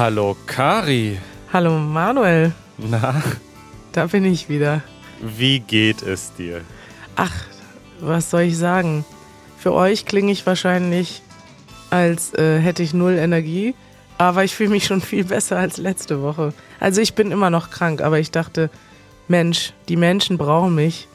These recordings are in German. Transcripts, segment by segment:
Hallo Kari. Hallo Manuel. Na, Da bin ich wieder. wie geht es dir? Ach, was soll ich sagen? Für euch klinge ich wahrscheinlich, als äh, hätte ich null Energie, aber ich fühle mich schon viel besser als letzte Woche. Also ich bin immer noch krank, aber ich dachte, Mensch, die Menschen brauchen mich.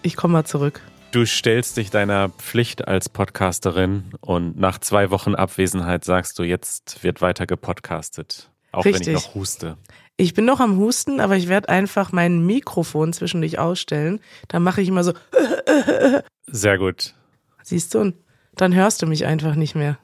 Ich komme mal zurück. Du stellst dich deiner Pflicht als Podcasterin und nach zwei Wochen Abwesenheit sagst du, jetzt wird weiter gepodcastet. Auch wenn Richtig. ich noch huste. Ich bin noch am Husten, aber ich werde einfach mein Mikrofon zwischendurch ausstellen. Da mache ich immer so, Sehr gut. siehst du, und dann hörst du mich einfach nicht mehr.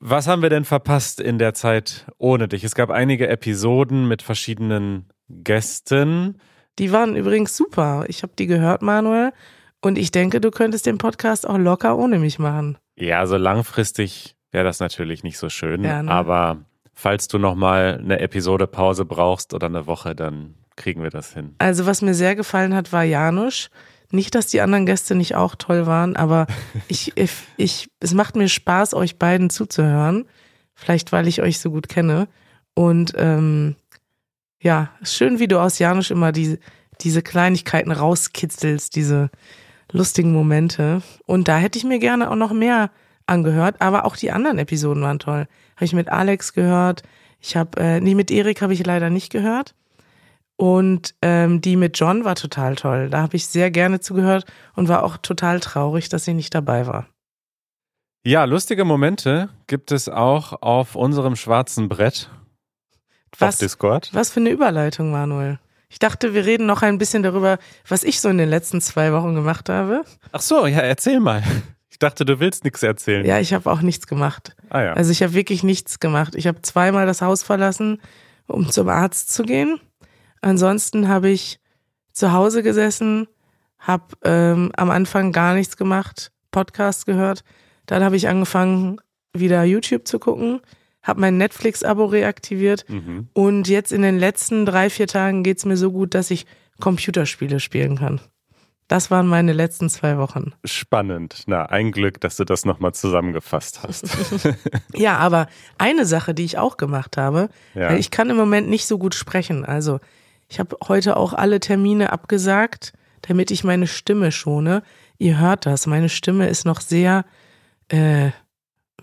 Was haben wir denn verpasst in der Zeit ohne dich? Es gab einige Episoden mit verschiedenen Gästen. Die waren übrigens super. Ich habe die gehört, Manuel. Und ich denke, du könntest den Podcast auch locker ohne mich machen. Ja, also langfristig wäre das natürlich nicht so schön, Ja, ne? aber falls du nochmal eine Episode Pause brauchst oder eine Woche, dann kriegen wir das hin. Also, was mir sehr gefallen hat, war Janusz. Nicht, dass die anderen Gäste nicht auch toll waren, aber ich, ich, ich, es macht mir Spaß, euch beiden zuzuhören. Vielleicht, weil ich euch so gut kenne. Und ähm, ja, schön, wie du aus Janusz immer die, diese Kleinigkeiten rauskitzelst, diese lustigen Momente. Und da hätte ich mir gerne auch noch mehr angehört, aber auch die anderen Episoden waren toll. Habe ich mit Alex gehört. Ich habe, äh, nee, mit Erik habe ich leider nicht gehört. Und ähm, die mit John war total toll. Da habe ich sehr gerne zugehört und war auch total traurig, dass sie nicht dabei war. Ja, lustige Momente gibt es auch auf unserem schwarzen Brett auf Was, Discord. was für eine Überleitung, Manuel. Ich dachte, wir reden noch ein bisschen darüber, was ich so in den letzten zwei Wochen gemacht habe. Ach so, ja, erzähl mal. Ich dachte, du willst nichts erzählen. Ja, ich habe auch nichts gemacht. Ah ja. Also ich habe wirklich nichts gemacht. Ich habe zweimal das Haus verlassen, um zum Arzt zu gehen. Ansonsten habe ich zu Hause gesessen, habe ähm, am Anfang gar nichts gemacht, Podcast gehört. Dann habe ich angefangen, wieder YouTube zu gucken, habe mein Netflix-Abo reaktiviert mhm. und jetzt in den letzten drei, vier Tagen geht's mir so gut, dass ich Computerspiele spielen kann. Das waren meine letzten zwei Wochen. Spannend. Na, ein Glück, dass du das nochmal zusammengefasst hast. Ja, aber eine Sache, die ich auch gemacht habe, Ja. ich kann im Moment nicht so gut sprechen. Also ich habe heute auch alle Termine abgesagt, damit ich meine Stimme schone. Ihr hört das, meine Stimme ist noch sehr, äh,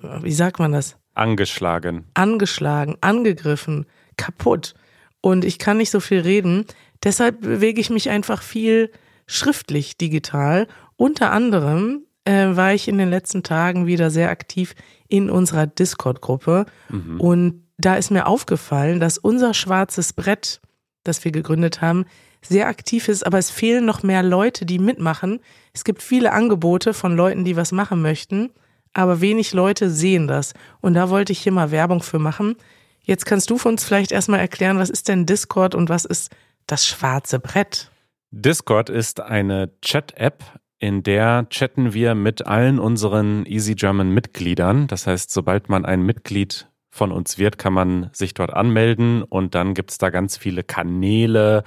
wie sagt man das? Angeschlagen. Angeschlagen, angegriffen, kaputt. Und ich kann nicht so viel reden. Deshalb bewege ich mich einfach viel schriftlich digital. Unter anderem äh, war ich in den letzten Tagen wieder sehr aktiv in unserer Discord-Gruppe. Mhm. Und da ist mir aufgefallen, dass unser schwarzes Brett, das wir gegründet haben, sehr aktiv ist, aber es fehlen noch mehr Leute, die mitmachen. Es gibt viele Angebote von Leuten, die was machen möchten, aber wenig Leute sehen das. Und da wollte ich hier mal Werbung für machen. Jetzt kannst du für uns vielleicht erstmal erklären, was ist denn Discord und was ist das schwarze Brett? Discord ist eine Chat-App, in der chatten wir mit allen unseren Easy German Mitgliedern. Das heißt, sobald man ein Mitglied von uns wird, kann man sich dort anmelden und dann gibt es da ganz viele Kanäle,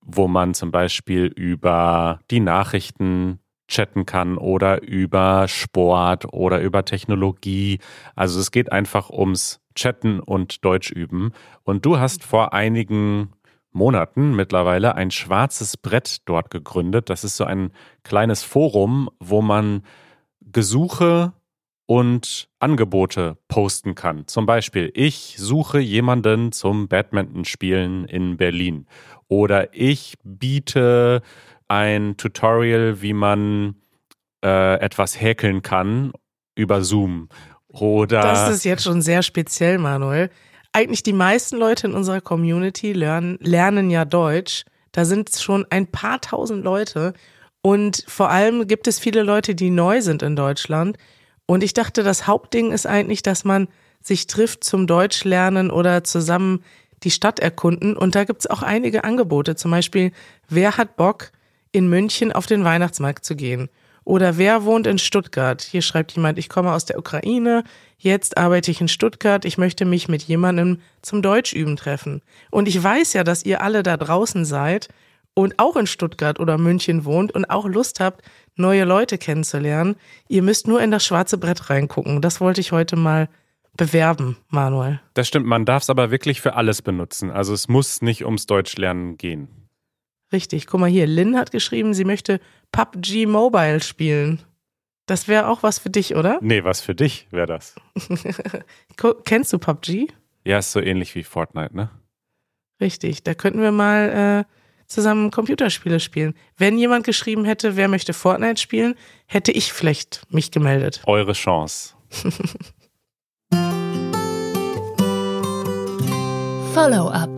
wo man zum Beispiel über die Nachrichten chatten kann oder über Sport oder über Technologie. Also es geht einfach ums Chatten und Deutsch üben. Und du hast vor einigen Monaten mittlerweile ein schwarzes Brett dort gegründet. Das ist so ein kleines Forum, wo man Gesuche und Angebote posten kann. Zum Beispiel, ich suche jemanden zum Badminton-Spielen in Berlin. Oder ich biete ein Tutorial, wie man äh, etwas häkeln kann über Zoom. Oder Das ist jetzt schon sehr speziell, Manuel. Eigentlich die meisten Leute in unserer Community lernen, lernen ja Deutsch. Da sind schon ein paar tausend Leute. Und vor allem gibt es viele Leute, die neu sind in Deutschland. Und ich dachte, das Hauptding ist eigentlich, dass man sich trifft zum Deutsch lernen oder zusammen die Stadt erkunden. Und da gibt es auch einige Angebote. Zum Beispiel, wer hat Bock, in München auf den Weihnachtsmarkt zu gehen? Oder wer wohnt in Stuttgart? Hier schreibt jemand, ich komme aus der Ukraine, jetzt arbeite ich in Stuttgart, ich möchte mich mit jemandem zum Deutschüben treffen. Und ich weiß ja, dass ihr alle da draußen seid und auch in Stuttgart oder München wohnt und auch Lust habt, neue Leute kennenzulernen. Ihr müsst nur in das schwarze Brett reingucken. Das wollte ich heute mal bewerben, Manuel. Das stimmt, man darf es aber wirklich für alles benutzen. Also es muss nicht ums Deutschlernen gehen. Richtig, guck mal hier, Lynn hat geschrieben, sie möchte PUBG Mobile spielen. Das wäre auch was für dich, oder? Nee, was für dich wäre das. Kennst du PUBG? Ja, ist so ähnlich wie Fortnite, ne? Richtig, da könnten wir mal äh, zusammen Computerspiele spielen. Wenn jemand geschrieben hätte, wer möchte Fortnite spielen, hätte ich vielleicht mich gemeldet. Eure Chance. Follow-up.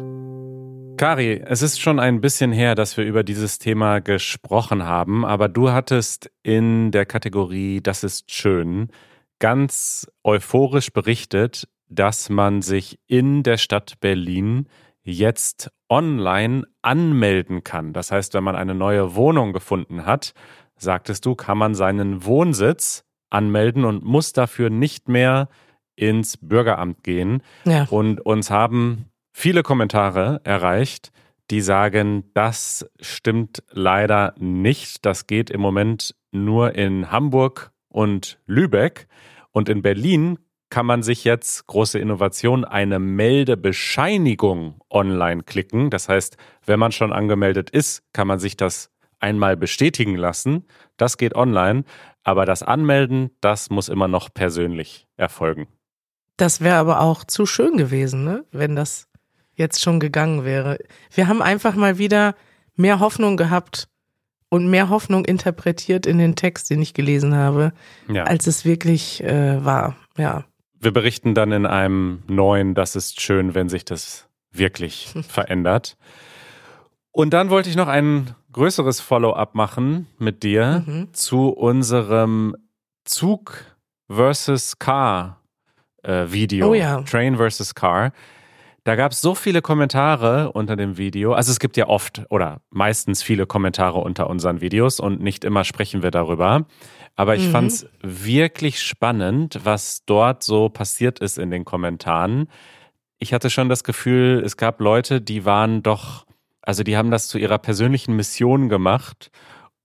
Kari, es ist schon ein bisschen her, dass wir über dieses Thema gesprochen haben, aber du hattest in der Kategorie Das ist schön ganz euphorisch berichtet, dass man sich in der Stadt Berlin jetzt online anmelden kann. Das heißt, wenn man eine neue Wohnung gefunden hat, sagtest du, kann man seinen Wohnsitz anmelden und muss dafür nicht mehr ins Bürgeramt gehen. Ja. Und uns haben viele Kommentare erreicht, die sagen, das stimmt leider nicht. Das geht im Moment nur in Hamburg und Lübeck. Und in Berlin kann man sich jetzt, große Innovation, eine Meldebescheinigung online klicken. Das heißt, wenn man schon angemeldet ist, kann man sich das einmal bestätigen lassen. Das geht online. Aber das Anmelden, das muss immer noch persönlich erfolgen. Das wäre aber auch zu schön gewesen, ne? wenn das jetzt schon gegangen wäre. Wir haben einfach mal wieder mehr Hoffnung gehabt und mehr Hoffnung interpretiert in den Text, den ich gelesen habe, Ja. als es wirklich äh, war. Ja. Wir berichten dann in einem neuen, das ist schön, wenn sich das wirklich verändert. Und dann wollte ich noch ein größeres Follow-up machen mit dir Mhm. zu unserem Zug versus Car äh, Video. Oh ja. Train versus Car. Da gab es so viele Kommentare unter dem Video. Also es gibt ja oft oder meistens viele Kommentare unter unseren Videos und nicht immer sprechen wir darüber. Aber ich Mhm. fand es wirklich spannend, was dort so passiert ist in den Kommentaren. Ich hatte schon das Gefühl, es gab Leute, die waren doch, also die haben das zu ihrer persönlichen Mission gemacht,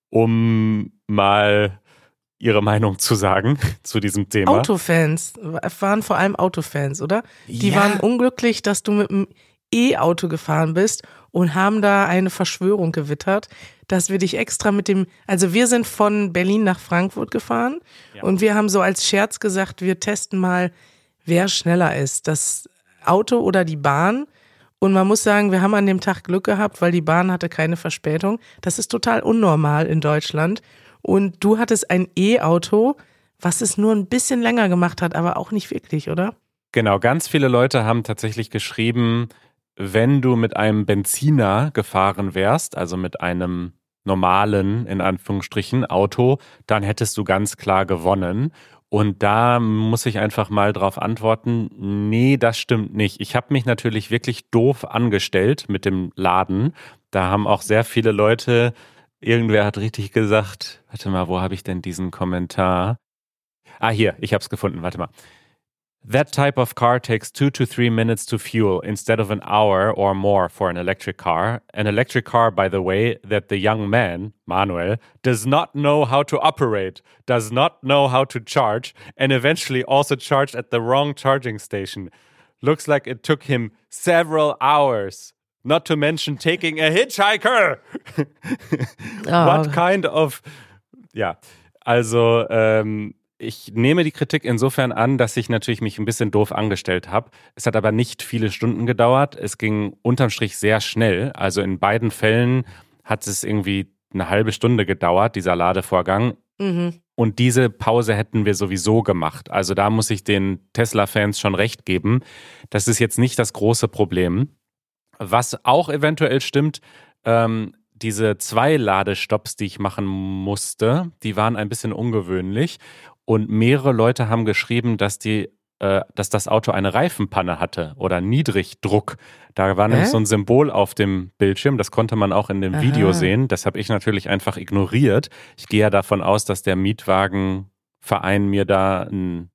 um mal ihre Meinung zu sagen zu diesem Thema. Autofans, waren vor allem Autofans, oder? Die Ja. waren unglücklich, dass du mit dem E-Auto gefahren bist und haben da eine Verschwörung gewittert, dass wir dich extra mit dem, also wir sind von Berlin nach Frankfurt gefahren Ja. und wir haben so als Scherz gesagt, wir testen mal, wer schneller ist, das Auto oder die Bahn. Und man muss sagen, wir haben an dem Tag Glück gehabt, weil die Bahn hatte keine Verspätung. Das ist total unnormal in Deutschland. Und du hattest ein E-Auto, was es nur ein bisschen länger gemacht hat, aber auch nicht wirklich, oder? Genau, ganz viele Leute haben tatsächlich geschrieben, wenn du mit einem Benziner gefahren wärst, also mit einem normalen, in Anführungsstrichen, Auto, dann hättest du ganz klar gewonnen. Und da muss ich einfach mal drauf antworten, nee, das stimmt nicht. Ich habe mich natürlich wirklich doof angestellt mit dem Laden. Da haben auch sehr viele Leute, irgendwer hat richtig gesagt, warte mal, wo habe ich denn diesen Kommentar? Ah, hier, ich habe es gefunden, warte mal. That type of car takes two to three minutes to fuel instead of an hour or more for an electric car. An electric car, by the way, that the young man, Manuel, does not know how to operate, does not know how to charge, and eventually also charged at the wrong charging station. Looks like it took him several hours. Not to mention taking a hitchhiker. What kind of. Ja, also ähm, ich nehme die Kritik insofern an, dass ich natürlich mich ein bisschen doof angestellt habe. Es hat aber nicht viele Stunden gedauert. Es ging unterm Strich sehr schnell. Also in beiden Fällen hat es irgendwie eine halbe Stunde gedauert, dieser Ladevorgang. Mhm. Und diese Pause hätten wir sowieso gemacht. Also da muss ich den Tesla-Fans schon recht geben. Das ist jetzt nicht das große Problem. Was auch eventuell stimmt, ähm, diese zwei Ladestopps, die ich machen musste, die waren ein bisschen ungewöhnlich. Und mehrere Leute haben geschrieben, dass die äh, dass das Auto eine Reifenpanne hatte oder Niedrigdruck. Da war nämlich Hä? so ein Symbol auf dem Bildschirm, das konnte man auch in dem Aha. Video sehen. Das habe ich natürlich einfach ignoriert. Ich gehe ja davon aus, dass der Mietwagenverein mir da ein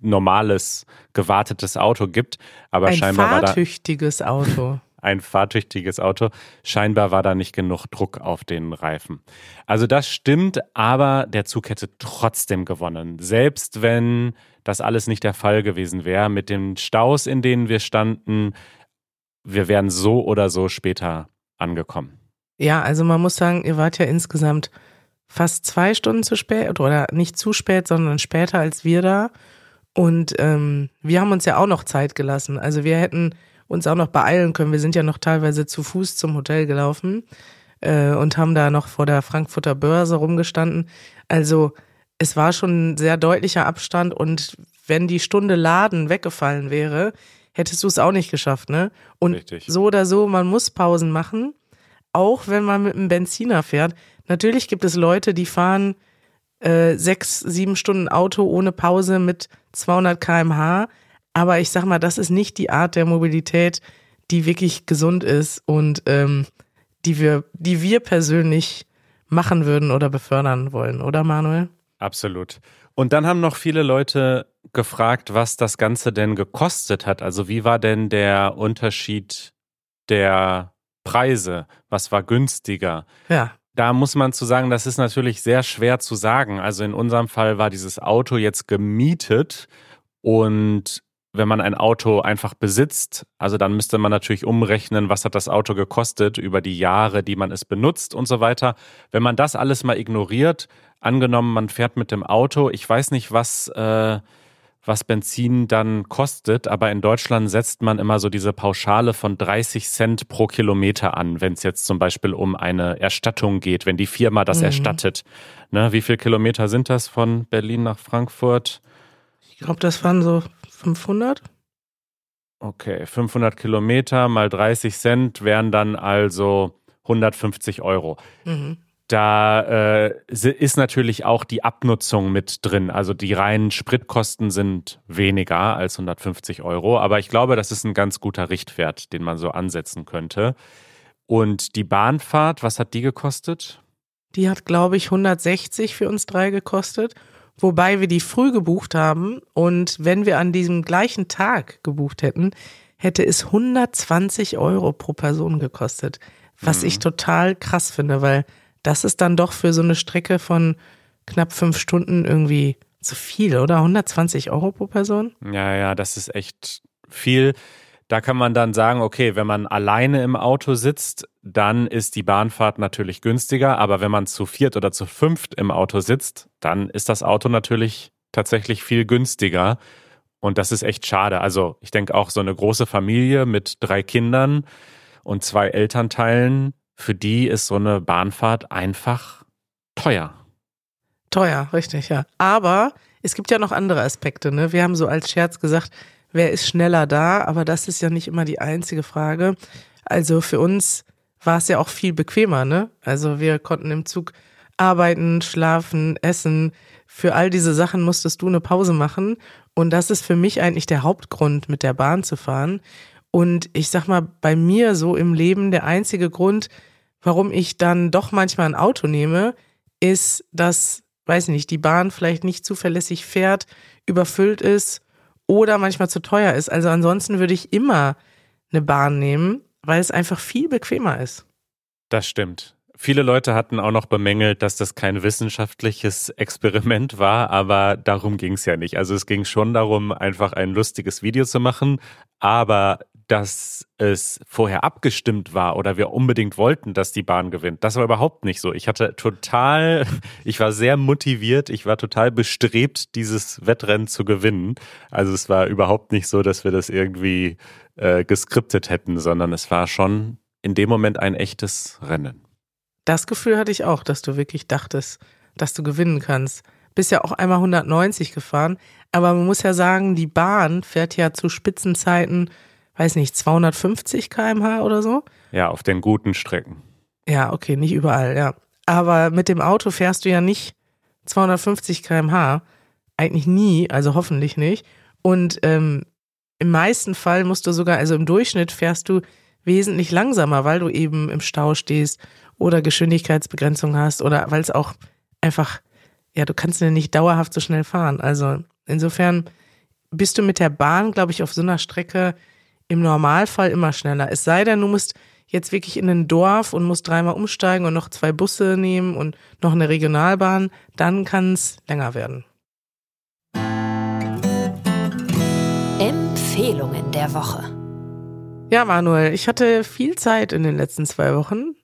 normales, gewartetes Auto gibt. Aber Ein scheinbar war da. fahrtüchtiges Auto. Ein fahrtüchtiges Auto. Scheinbar war da nicht genug Druck auf den Reifen. Also das stimmt, aber der Zug hätte trotzdem gewonnen. Selbst wenn das alles nicht der Fall gewesen wäre, mit den Staus, in denen wir standen, wir wären so oder so später angekommen. Ja, also man muss sagen, ihr wart ja insgesamt fast zwei Stunden zu spät oder nicht zu spät, sondern später als wir da. Und ähm, wir haben uns ja auch noch Zeit gelassen. Also wir hätten uns auch noch beeilen können. Wir sind ja noch teilweise zu Fuß zum Hotel gelaufen äh, und haben da noch vor der Frankfurter Börse rumgestanden. Also es war schon ein sehr deutlicher Abstand und wenn die Stunde Laden weggefallen wäre, hättest du es auch nicht geschafft, ne? Und Richtig. so oder so, man muss Pausen machen, auch wenn man mit einem Benziner fährt. Natürlich gibt es Leute, die fahren äh, sechs, sieben Stunden Auto ohne Pause mit 200 km/h. Aber ich sag mal, das ist nicht die Art der Mobilität, die wirklich gesund ist und ähm, die wir, die wir persönlich machen würden oder befördern wollen, oder Manuel? Absolut. Und dann haben noch viele Leute gefragt, was das Ganze denn gekostet hat. Also wie war denn der Unterschied der Preise? Was war günstiger? Ja. Da muss man zu sagen, das ist natürlich sehr schwer zu sagen. Also in unserem Fall war dieses Auto jetzt gemietet und wenn man ein Auto einfach besitzt, also dann müsste man natürlich umrechnen, was hat das Auto gekostet über die Jahre, die man es benutzt und so weiter. Wenn man das alles mal ignoriert, angenommen, man fährt mit dem Auto, ich weiß nicht, was, äh, was Benzin dann kostet, aber in Deutschland setzt man immer so diese Pauschale von 30 Cent pro Kilometer an, wenn es jetzt zum Beispiel um eine Erstattung geht, wenn die Firma das Mhm. erstattet. Ne, wie viele Kilometer sind das von Berlin nach Frankfurt? Ich glaube, das waren so 500. Okay, 500 Kilometer mal 30 Cent wären dann also 150 Euro. Mhm. Da äh, ist natürlich auch die Abnutzung mit drin. Also die reinen Spritkosten sind weniger als 150 Euro. Aber ich glaube, das ist ein ganz guter Richtwert, den man so ansetzen könnte. Und die Bahnfahrt, was hat die gekostet? Die hat, glaube ich, 160 für uns drei gekostet, wobei wir die früh gebucht haben. Und wenn wir an diesem gleichen Tag gebucht hätten, hätte es 120 Euro pro Person gekostet. Was ich total krass finde, weil das ist dann doch für so eine Strecke von knapp fünf Stunden irgendwie zu viel, oder? 120 Euro pro Person? Ja, ja, das ist echt viel. Da kann man dann sagen, okay, wenn man alleine im Auto sitzt, dann ist die Bahnfahrt natürlich günstiger. Aber wenn man zu viert oder zu fünft im Auto sitzt, dann ist das Auto natürlich tatsächlich viel günstiger. Und das ist echt schade. Also ich denke auch so eine große Familie mit drei Kindern und zwei Elternteilen, für die ist so eine Bahnfahrt einfach teuer. Teuer, richtig, ja. Aber es gibt ja noch andere Aspekte, ne? Wir haben so als Scherz gesagt, wer ist schneller da? Aber das ist ja nicht immer die einzige Frage. Also für uns war es ja auch viel bequemer, ne? Also wir konnten im Zug arbeiten, schlafen, essen. Für all diese Sachen musstest du eine Pause machen. Und das ist für mich eigentlich der Hauptgrund, mit der Bahn zu fahren. Und ich sag mal, bei mir so im Leben der einzige Grund, warum ich dann doch manchmal ein Auto nehme, ist, dass, weiß nicht, die Bahn vielleicht nicht zuverlässig fährt, überfüllt ist oder manchmal zu teuer ist. Also ansonsten würde ich immer eine Bahn nehmen, weil es einfach viel bequemer ist. Das stimmt. Viele Leute hatten auch noch bemängelt, dass das kein wissenschaftliches Experiment war, aber darum ging es ja nicht. Also es ging schon darum, einfach ein lustiges Video zu machen, aber dass es vorher abgestimmt war oder wir unbedingt wollten, dass die Bahn gewinnt, das war überhaupt nicht so. Ich hatte total, ich war sehr motiviert, ich war total bestrebt, dieses Wettrennen zu gewinnen. Also es war überhaupt nicht so, dass wir das irgendwie äh, geskriptet hätten, sondern es war schon in dem Moment ein echtes Rennen. Das Gefühl hatte ich auch, dass du wirklich dachtest, dass du gewinnen kannst. Bist ja auch einmal 190 gefahren, aber man muss ja sagen, die Bahn fährt ja zu Spitzenzeiten, weiß nicht, 250 km/h oder so. Ja, auf den guten Strecken. Ja, okay, nicht überall, ja. Aber mit dem Auto fährst du ja nicht 250 km/h. Eigentlich nie, also hoffentlich nicht. Und ähm, im meisten Fall musst du sogar, also im Durchschnitt fährst du wesentlich langsamer, weil du eben im Stau stehst oder Geschwindigkeitsbegrenzung hast oder weil es auch einfach, ja, du kannst ja nicht dauerhaft so schnell fahren. Also insofern bist du mit der Bahn, glaube ich, auf so einer Strecke im Normalfall immer schneller. Es sei denn, du musst jetzt wirklich in ein Dorf und musst dreimal umsteigen und noch zwei Busse nehmen und noch eine Regionalbahn, dann kann es länger werden. Empfehlungen der Woche. Ja, Manuel, ich hatte viel Zeit in den letzten zwei Wochen.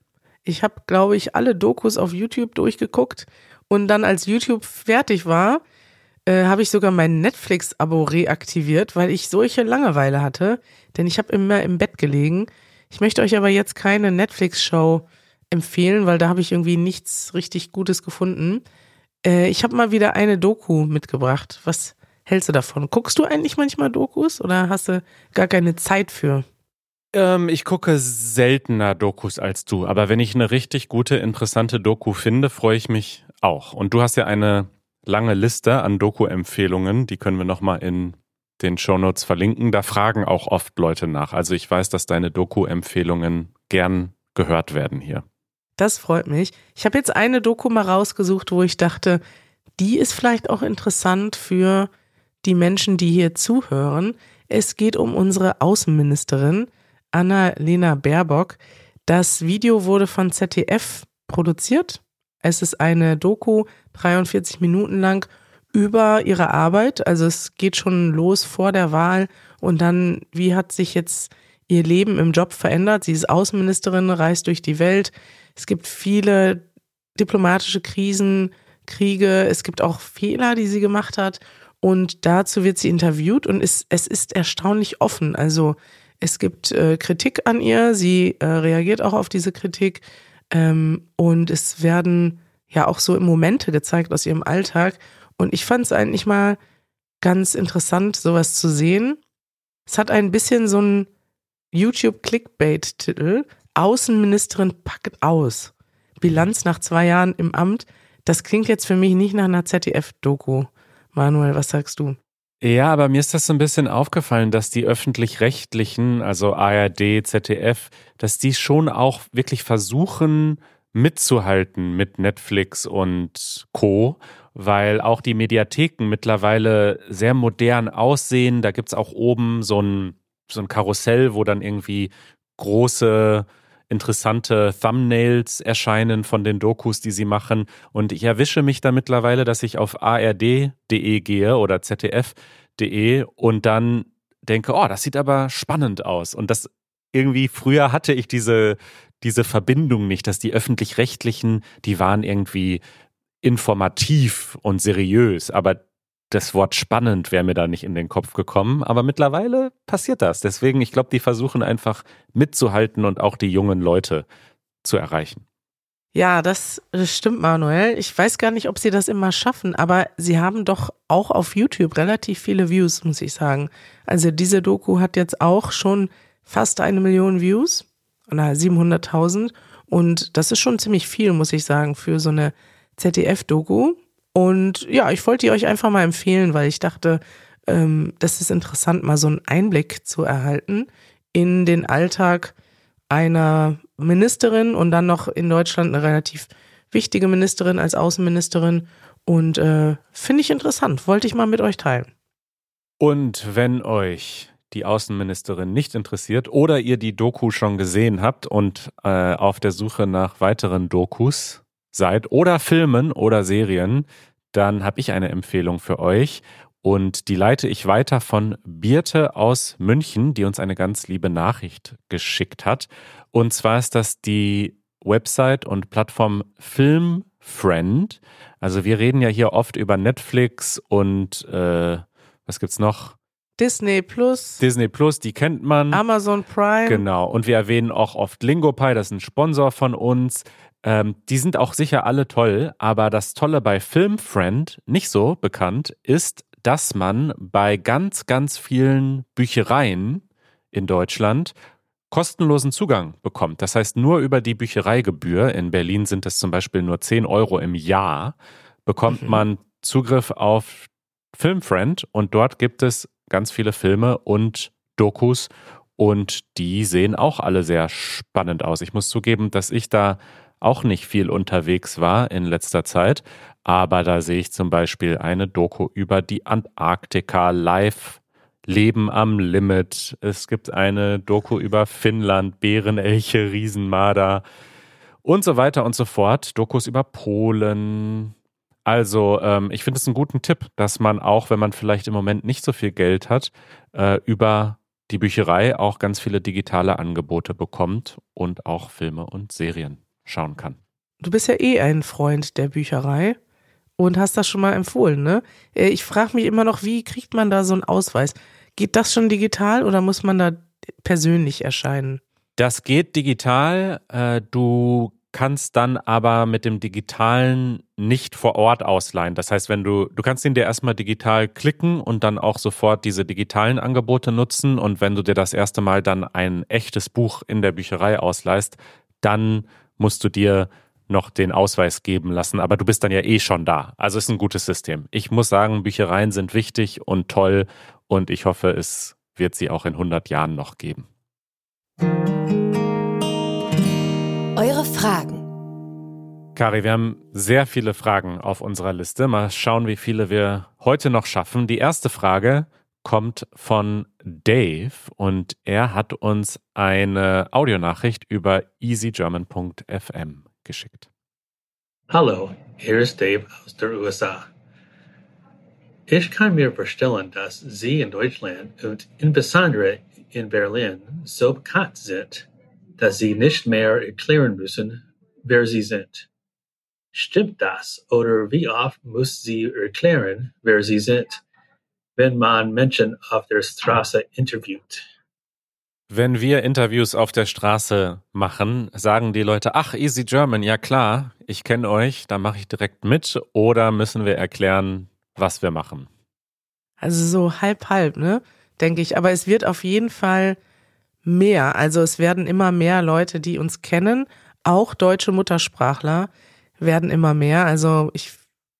Ich habe, glaube ich, alle Dokus auf YouTube durchgeguckt und dann, als YouTube fertig war, äh, habe ich sogar mein Netflix-Abo reaktiviert, weil ich solche Langeweile hatte. Denn ich habe immer im Bett gelegen ich möchte euch aber jetzt keine Netflix-Show empfehlen, weil da habe ich irgendwie nichts richtig Gutes gefunden. Äh, ich habe mal wieder eine Doku mitgebracht. Was hältst du davon? Guckst du eigentlich manchmal Dokus oder hast du gar keine Zeit für? Ähm, ich gucke seltener Dokus als du, aber wenn ich eine richtig gute, interessante Doku finde, freue ich mich auch. Und du hast ja eine lange Liste an Doku-Empfehlungen, die können wir nochmal in den Shownotes verlinken. Da fragen auch oft Leute nach. Also ich weiß, dass deine Doku-Empfehlungen gern gehört werden hier. Das freut mich. Ich habe jetzt eine Doku mal rausgesucht, wo ich dachte, die ist vielleicht auch interessant für die Menschen, die hier zuhören. Es geht um unsere Außenministerin Anna-Lena Baerbock. Das Video wurde von ZDF produziert. Es ist eine Doku, 43 Minuten lang über ihre Arbeit. Also es geht schon los vor der Wahl und dann, wie hat sich jetzt ihr Leben im Job verändert? Sie ist Außenministerin, reist durch die Welt. Es gibt viele diplomatische Krisen, Kriege. Es gibt auch Fehler, die sie gemacht hat. Und dazu wird sie interviewt und ist, es ist erstaunlich offen. Also es gibt äh, Kritik an ihr. Sie äh, reagiert auch auf diese Kritik. Ähm, und es werden ja auch so Momente gezeigt aus ihrem Alltag. Und ich fand es eigentlich mal ganz interessant, sowas zu sehen. Es hat ein bisschen so einen YouTube-Clickbait-Titel. Außenministerin packt aus. Bilanz nach zwei Jahren im Amt. Das klingt jetzt für mich nicht nach einer ZDF-Doku. Manuel, was sagst du? Ja, aber mir ist das so ein bisschen aufgefallen, dass die öffentlich-rechtlichen, also ARD, ZDF, dass die schon auch wirklich versuchen mitzuhalten mit Netflix und Co weil auch die Mediatheken mittlerweile sehr modern aussehen. Da gibt es auch oben so ein, so ein Karussell, wo dann irgendwie große, interessante Thumbnails erscheinen von den Dokus, die sie machen. Und ich erwische mich da mittlerweile, dass ich auf ard.de gehe oder zdf.de und dann denke, oh, das sieht aber spannend aus. Und das irgendwie, früher hatte ich diese, diese Verbindung nicht, dass die öffentlich-rechtlichen, die waren irgendwie informativ und seriös, aber das Wort spannend wäre mir da nicht in den Kopf gekommen. Aber mittlerweile passiert das. Deswegen, ich glaube, die versuchen einfach mitzuhalten und auch die jungen Leute zu erreichen. Ja, das, das stimmt, Manuel. Ich weiß gar nicht, ob sie das immer schaffen, aber sie haben doch auch auf YouTube relativ viele Views, muss ich sagen. Also diese Doku hat jetzt auch schon fast eine Million Views, oder 700.000. Und das ist schon ziemlich viel, muss ich sagen, für so eine ZDF-Doku. Und ja, ich wollte die euch einfach mal empfehlen, weil ich dachte, ähm, das ist interessant, mal so einen Einblick zu erhalten in den Alltag einer Ministerin und dann noch in Deutschland eine relativ wichtige Ministerin als Außenministerin. Und äh, finde ich interessant, wollte ich mal mit euch teilen. Und wenn euch die Außenministerin nicht interessiert oder ihr die Doku schon gesehen habt und äh, auf der Suche nach weiteren Dokus seid oder Filmen oder Serien, dann habe ich eine Empfehlung für euch. Und die leite ich weiter von Birte aus München, die uns eine ganz liebe Nachricht geschickt hat. Und zwar ist das die Website und Plattform Filmfriend. Also wir reden ja hier oft über Netflix und äh, was gibt's noch? Disney Plus. Disney Plus, die kennt man. Amazon Prime. Genau. Und wir erwähnen auch oft LingoPie, das ist ein Sponsor von uns. Ähm, die sind auch sicher alle toll, aber das Tolle bei Filmfriend, nicht so bekannt, ist, dass man bei ganz, ganz vielen Büchereien in Deutschland kostenlosen Zugang bekommt. Das heißt, nur über die Büchereigebühr, in Berlin sind es zum Beispiel nur 10 Euro im Jahr, bekommt mhm. man Zugriff auf Filmfriend und dort gibt es ganz viele Filme und Dokus und die sehen auch alle sehr spannend aus. Ich muss zugeben, dass ich da auch nicht viel unterwegs war in letzter Zeit. Aber da sehe ich zum Beispiel eine Doku über die Antarktika live, Leben am Limit. Es gibt eine Doku über Finnland, Bärenelche, Riesenmarder und so weiter und so fort. Dokus über Polen. Also ähm, ich finde es einen guten Tipp, dass man auch, wenn man vielleicht im Moment nicht so viel Geld hat, äh, über die Bücherei auch ganz viele digitale Angebote bekommt und auch Filme und Serien schauen kann. Du bist ja eh ein Freund der Bücherei und hast das schon mal empfohlen, ne? Äh, ich frage mich immer noch, wie kriegt man da so einen Ausweis? Geht das schon digital oder muss man da persönlich erscheinen? Das geht digital. Äh, du kannst dann aber mit dem digitalen nicht vor Ort ausleihen. Das heißt, wenn du, du kannst ihn dir erstmal digital klicken und dann auch sofort diese digitalen Angebote nutzen. Und wenn du dir das erste Mal dann ein echtes Buch in der Bücherei ausleihst, dann musst du dir noch den Ausweis geben lassen, aber du bist dann ja eh schon da. Also ist ein gutes System. Ich muss sagen, Büchereien sind wichtig und toll und ich hoffe, es wird sie auch in 100 Jahren noch geben. Fragen. Kari, wir haben sehr viele Fragen auf unserer Liste. Mal schauen, wie viele wir heute noch schaffen. Die erste Frage kommt von Dave und er hat uns eine Audionachricht über easygerman.fm geschickt. Hallo, hier ist Dave aus der USA. Ich kann mir vorstellen, dass Sie in Deutschland und insbesondere in Berlin so bekannt sind, dass Sie nicht mehr erklären müssen, wer Sie sind. Stimmt das oder wie oft muss Sie erklären, wer Sie sind, wenn man Menschen auf der Straße interviewt? Wenn wir Interviews auf der Straße machen, sagen die Leute, ach, Easy German, ja klar, ich kenne euch, da mache ich direkt mit oder müssen wir erklären, was wir machen? Also so halb halb, ne? Denke ich. Aber es wird auf jeden Fall mehr. Also es werden immer mehr Leute, die uns kennen, auch deutsche Muttersprachler werden immer mehr. Also ich,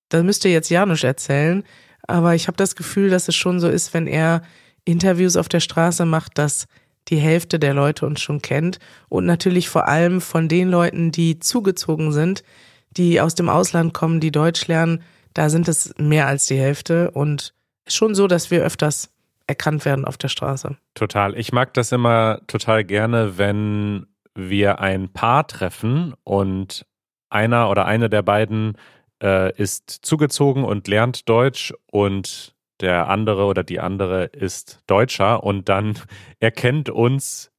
da müsste jetzt Janusz erzählen, aber ich habe das Gefühl, dass es schon so ist, wenn er Interviews auf der Straße macht, dass die Hälfte der Leute uns schon kennt und natürlich vor allem von den Leuten, die zugezogen sind, die aus dem Ausland kommen, die Deutsch lernen, da sind es mehr als die Hälfte und schon so, dass wir öfters erkannt werden auf der Straße. Total. Ich mag das immer total gerne, wenn wir ein Paar treffen und einer oder eine der beiden äh, ist zugezogen und lernt Deutsch und der andere oder die andere ist Deutscher und dann erkennt uns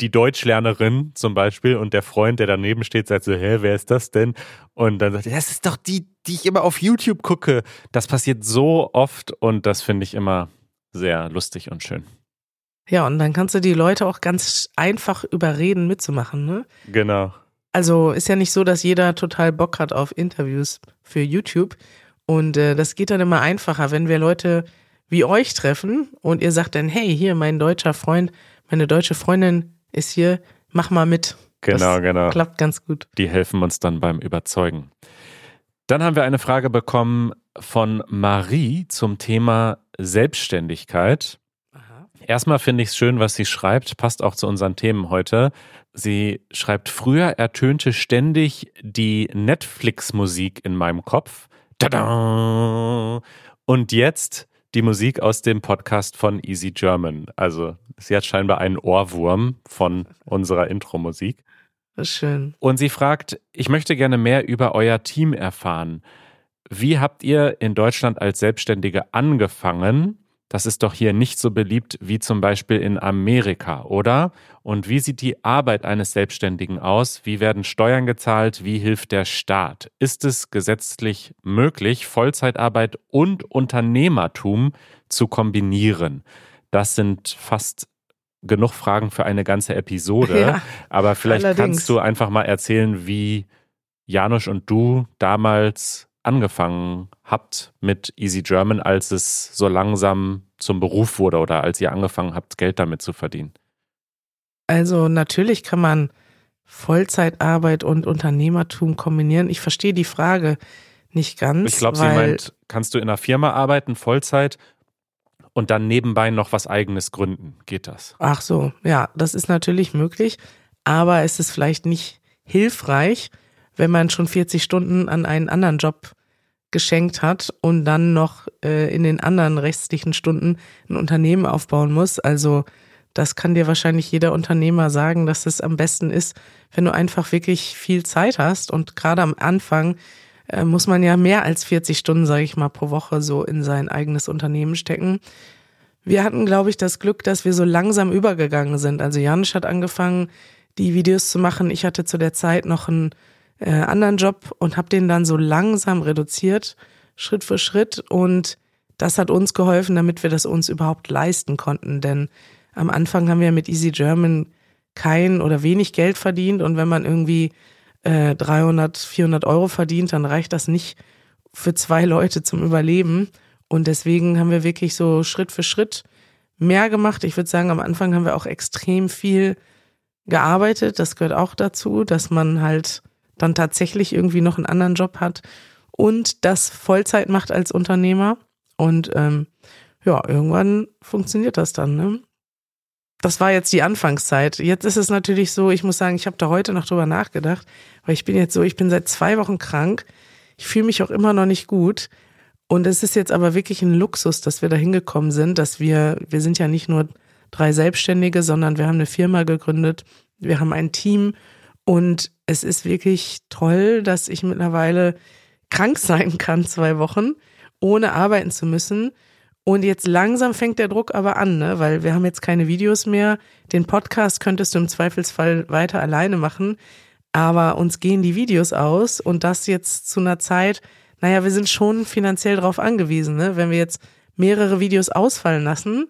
die Deutschlernerin zum Beispiel und der Freund, der daneben steht, sagt so, hä, wer ist das denn? Und dann sagt er, das ist doch die, die ich immer auf YouTube gucke. Das passiert so oft und das finde ich immer sehr lustig und schön. Ja, und dann kannst du die Leute auch ganz einfach überreden, mitzumachen, ne? Genau. Also ist ja nicht so, dass jeder total Bock hat auf Interviews für YouTube. Und äh, das geht dann immer einfacher, wenn wir Leute wie euch treffen und ihr sagt dann, hey, hier, mein deutscher Freund, meine deutsche Freundin ist hier, mach mal mit. Genau, das genau. Klappt ganz gut. Die helfen uns dann beim Überzeugen. Dann haben wir eine Frage bekommen von Marie zum Thema Selbstständigkeit. Erstmal finde ich es schön, was sie schreibt, passt auch zu unseren Themen heute. Sie schreibt, früher ertönte ständig die Netflix-Musik in meinem Kopf. Tada! Und jetzt die Musik aus dem Podcast von Easy German. Also sie hat scheinbar einen Ohrwurm von unserer Intro-Musik. Schön. Und sie fragt, ich möchte gerne mehr über euer Team erfahren. Wie habt ihr in Deutschland als Selbstständige angefangen? Das ist doch hier nicht so beliebt wie zum Beispiel in Amerika, oder? Und wie sieht die Arbeit eines Selbstständigen aus? Wie werden Steuern gezahlt? Wie hilft der Staat? Ist es gesetzlich möglich, Vollzeitarbeit und Unternehmertum zu kombinieren? Das sind fast genug Fragen für eine ganze Episode. Ja, Aber vielleicht allerdings. kannst du einfach mal erzählen, wie Janusz und du damals angefangen habt mit Easy German, als es so langsam zum Beruf wurde oder als ihr angefangen habt, Geld damit zu verdienen? Also natürlich kann man Vollzeitarbeit und Unternehmertum kombinieren. Ich verstehe die Frage nicht ganz. Ich glaube, sie meint, kannst du in einer Firma arbeiten, Vollzeit und dann nebenbei noch was eigenes gründen? Geht das? Ach so, ja, das ist natürlich möglich, aber es ist vielleicht nicht hilfreich, wenn man schon 40 Stunden an einen anderen Job geschenkt hat und dann noch äh, in den anderen restlichen Stunden ein Unternehmen aufbauen muss. Also das kann dir wahrscheinlich jeder Unternehmer sagen, dass es am besten ist, wenn du einfach wirklich viel Zeit hast. Und gerade am Anfang äh, muss man ja mehr als 40 Stunden, sage ich mal, pro Woche so in sein eigenes Unternehmen stecken. Wir hatten, glaube ich, das Glück, dass wir so langsam übergegangen sind. Also Janusz hat angefangen, die Videos zu machen. Ich hatte zu der Zeit noch einen äh, anderen Job und habe den dann so langsam reduziert, Schritt für Schritt. Und das hat uns geholfen, damit wir das uns überhaupt leisten konnten. Denn am Anfang haben wir mit Easy German kein oder wenig Geld verdient und wenn man irgendwie äh, 300, 400 Euro verdient, dann reicht das nicht für zwei Leute zum Überleben. Und deswegen haben wir wirklich so Schritt für Schritt mehr gemacht. Ich würde sagen, am Anfang haben wir auch extrem viel gearbeitet. Das gehört auch dazu, dass man halt dann tatsächlich irgendwie noch einen anderen Job hat und das Vollzeit macht als Unternehmer. Und ähm, ja, irgendwann funktioniert das dann. Ne? das war jetzt die Anfangszeit. Jetzt ist es natürlich so, ich muss sagen, ich habe da heute noch drüber nachgedacht, weil ich bin jetzt so, ich bin seit zwei Wochen krank. Ich fühle mich auch immer noch nicht gut. Und es ist jetzt aber wirklich ein Luxus, dass wir da hingekommen sind, dass wir, wir sind ja nicht nur drei Selbstständige, sondern wir haben eine Firma gegründet, wir haben ein Team und es ist wirklich toll, dass ich mittlerweile krank sein kann, zwei Wochen, ohne arbeiten zu müssen und jetzt langsam fängt der Druck aber an, ne? weil wir haben jetzt keine Videos mehr. Den Podcast könntest du im Zweifelsfall weiter alleine machen. Aber uns gehen die Videos aus und das jetzt zu einer Zeit, naja, wir sind schon finanziell darauf angewiesen. Ne? Wenn wir jetzt mehrere Videos ausfallen lassen,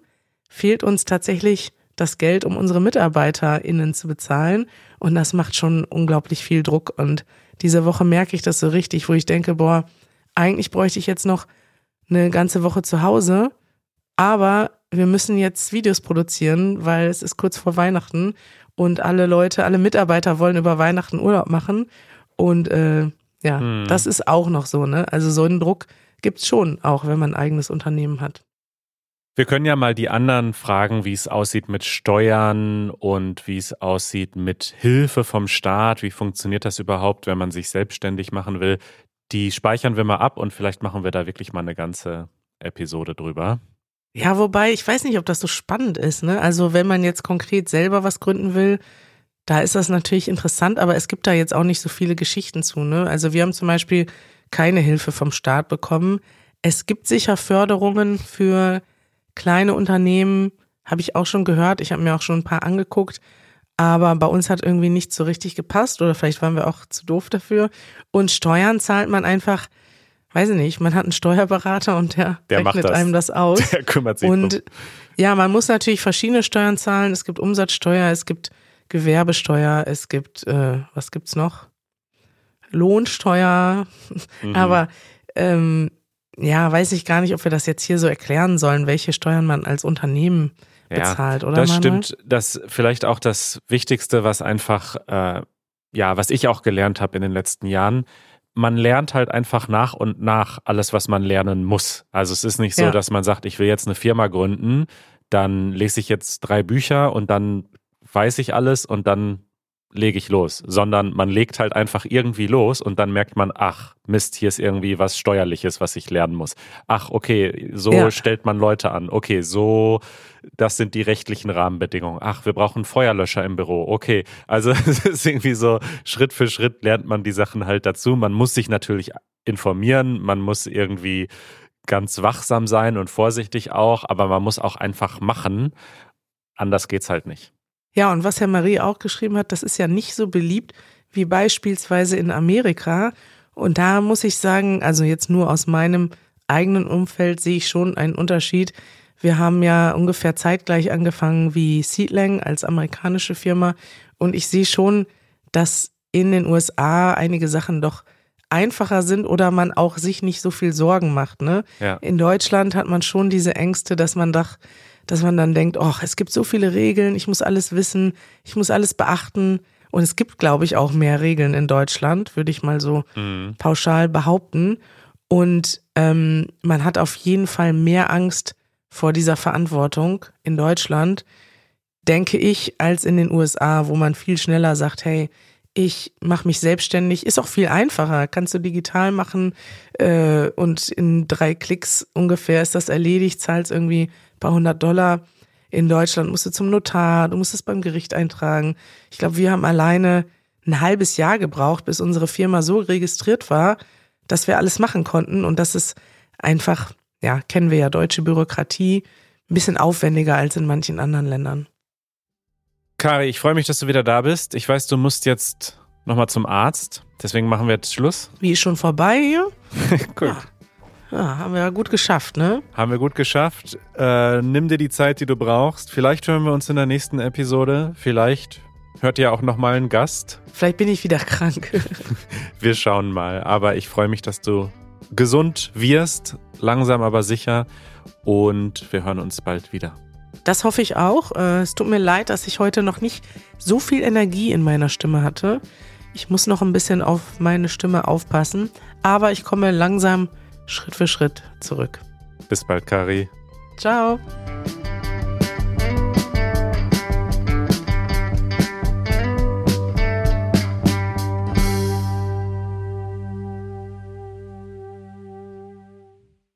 fehlt uns tatsächlich das Geld, um unsere MitarbeiterInnen zu bezahlen. Und das macht schon unglaublich viel Druck. Und diese Woche merke ich das so richtig, wo ich denke, boah, eigentlich bräuchte ich jetzt noch eine ganze Woche zu Hause, aber wir müssen jetzt Videos produzieren, weil es ist kurz vor Weihnachten und alle Leute, alle Mitarbeiter wollen über Weihnachten Urlaub machen und äh, ja, hm. das ist auch noch so, ne? Also so einen Druck gibt's schon, auch wenn man ein eigenes Unternehmen hat. Wir können ja mal die anderen fragen, wie es aussieht mit Steuern und wie es aussieht mit Hilfe vom Staat. Wie funktioniert das überhaupt, wenn man sich selbstständig machen will? Die speichern wir mal ab und vielleicht machen wir da wirklich mal eine ganze Episode drüber. Ja, wobei, ich weiß nicht, ob das so spannend ist, ne? Also, wenn man jetzt konkret selber was gründen will, da ist das natürlich interessant, aber es gibt da jetzt auch nicht so viele Geschichten zu, ne? Also, wir haben zum Beispiel keine Hilfe vom Staat bekommen. Es gibt sicher Förderungen für kleine Unternehmen, habe ich auch schon gehört. Ich habe mir auch schon ein paar angeguckt. Aber bei uns hat irgendwie nicht so richtig gepasst oder vielleicht waren wir auch zu doof dafür. Und Steuern zahlt man einfach, weiß ich nicht, man hat einen Steuerberater und der, der rechnet das. einem das aus. Der kümmert sich Und drum. ja, man muss natürlich verschiedene Steuern zahlen. Es gibt Umsatzsteuer, es gibt Gewerbesteuer, es gibt, äh, was gibt's noch? Lohnsteuer. Mhm. Aber ähm, ja, weiß ich gar nicht, ob wir das jetzt hier so erklären sollen, welche Steuern man als Unternehmen bezahlt, ja, oder? Das Manuel? stimmt. Das vielleicht auch das Wichtigste, was einfach, äh, ja, was ich auch gelernt habe in den letzten Jahren. Man lernt halt einfach nach und nach alles, was man lernen muss. Also es ist nicht so, Ja. dass man sagt, ich will jetzt eine Firma gründen, dann lese ich jetzt drei Bücher und dann weiß ich alles und dann lege ich los, sondern man legt halt einfach irgendwie los und dann merkt man, ach, Mist, hier ist irgendwie was Steuerliches, was ich lernen muss. Ach, okay, so Ja. stellt man Leute an. Okay, so, das sind die rechtlichen Rahmenbedingungen. Ach, wir brauchen Feuerlöscher im Büro. Okay, also es ist irgendwie so, Schritt für Schritt lernt man die Sachen halt dazu. Man muss sich natürlich informieren, man muss irgendwie ganz wachsam sein und vorsichtig auch, aber man muss auch einfach machen. Anders geht's halt nicht. Ja, und was Herr Marie auch geschrieben hat, das ist ja nicht so beliebt wie beispielsweise in Amerika. Und da muss ich sagen, also jetzt nur aus meinem eigenen Umfeld sehe ich schon einen Unterschied. Wir haben ja ungefähr zeitgleich angefangen wie Seedlang als amerikanische Firma. Und ich sehe schon, dass in den USA einige Sachen doch einfacher sind oder man auch sich nicht so viel Sorgen macht. Ne? Ja. In Deutschland hat man schon diese Ängste, dass man doch, dass man dann denkt, oh, es gibt so viele Regeln, ich muss alles wissen, ich muss alles beachten. Und es gibt, glaube ich, auch mehr Regeln in Deutschland, würde ich mal so Mhm. pauschal behaupten. Und ähm, man hat auf jeden Fall mehr Angst vor dieser Verantwortung in Deutschland, denke ich, als in den USA, wo man viel schneller sagt, hey, ich mache mich selbstständig, ist auch viel einfacher. Kannst du digital machen äh, und in drei Klicks ungefähr ist das erledigt, zahlst irgendwie paar hundert Dollar. In Deutschland musst du zum Notar, du musst es beim Gericht eintragen. Ich glaube, wir haben alleine ein halbes Jahr gebraucht, bis unsere Firma so registriert war, dass wir alles machen konnten. Und das ist einfach, ja, kennen wir ja deutsche Bürokratie, ein bisschen aufwendiger als in manchen anderen Ländern. Kari, ich freue mich, dass du wieder da bist. Ich weiß, du musst jetzt nochmal zum Arzt. Deswegen machen wir jetzt Schluss. Wie ist schon vorbei hier? Gut. Ja. Ja, haben wir ja gut geschafft, ne? Haben wir gut geschafft. Äh, nimm dir die Zeit, die du brauchst. Vielleicht hören wir uns in der nächsten Episode. Vielleicht hört ihr auch nochmal einen Gast. Vielleicht bin ich wieder krank. wir schauen mal. Aber ich freue mich, dass du gesund wirst. Langsam, aber sicher. Und wir hören uns bald wieder. Das hoffe ich auch. Äh, es tut mir leid, dass ich heute noch nicht so viel Energie in meiner Stimme hatte. Ich muss noch ein bisschen auf meine Stimme aufpassen, aber ich komme langsam Schritt für Schritt zurück. Bis bald, Kari. Ciao.